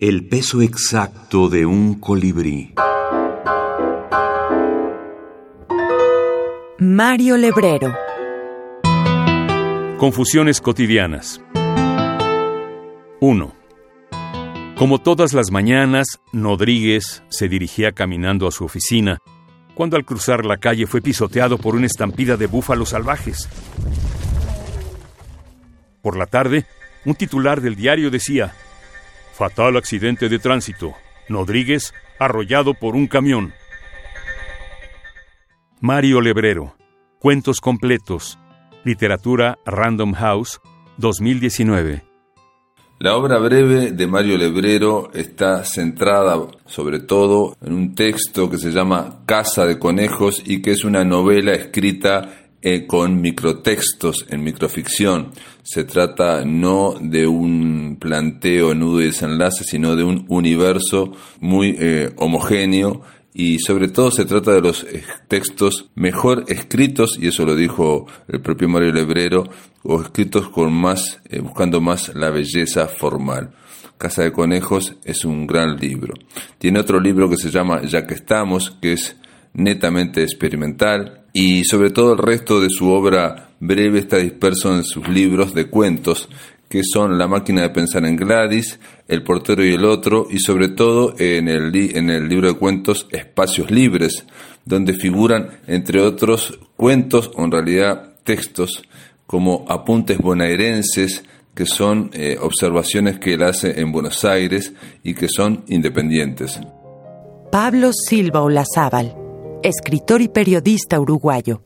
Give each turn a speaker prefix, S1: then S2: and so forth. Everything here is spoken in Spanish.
S1: El peso exacto de un colibrí.
S2: Mario Lebrero.
S3: Confusiones cotidianas. 1. Como todas las mañanas, Rodríguez se dirigía caminando a su oficina, cuando al cruzar la calle fue pisoteado por una estampida de búfalos salvajes. Por la tarde, un titular del diario decía, Fatal accidente de tránsito. Rodríguez arrollado por un camión. Mario Lebrero. Cuentos completos. Literatura Random House 2019.
S4: La obra breve de Mario Lebrero está centrada sobre todo en un texto que se llama Casa de Conejos y que es una novela escrita eh, con microtextos en microficción. Se trata no de un planteo, nudo y desenlace, sino de un universo muy eh, homogéneo y sobre todo se trata de los eh, textos mejor escritos, y eso lo dijo el propio Mario Lebrero, o escritos con más, buscando más la belleza formal. Casa de Conejos es un gran libro. Tiene otro libro que se llama Ya que estamos, que es netamente experimental, y sobre todo el resto de su obra breve está disperso en sus libros de cuentos, que son La máquina de pensar en Gladys, El portero y el otro, y sobre todo en el, en el libro de cuentos Espacios Libres, donde figuran, entre otros, cuentos o en realidad textos como apuntes bonaerenses, que son eh, observaciones que él hace en Buenos Aires y que son independientes.
S2: Pablo Silva Olazábal escritor y periodista uruguayo.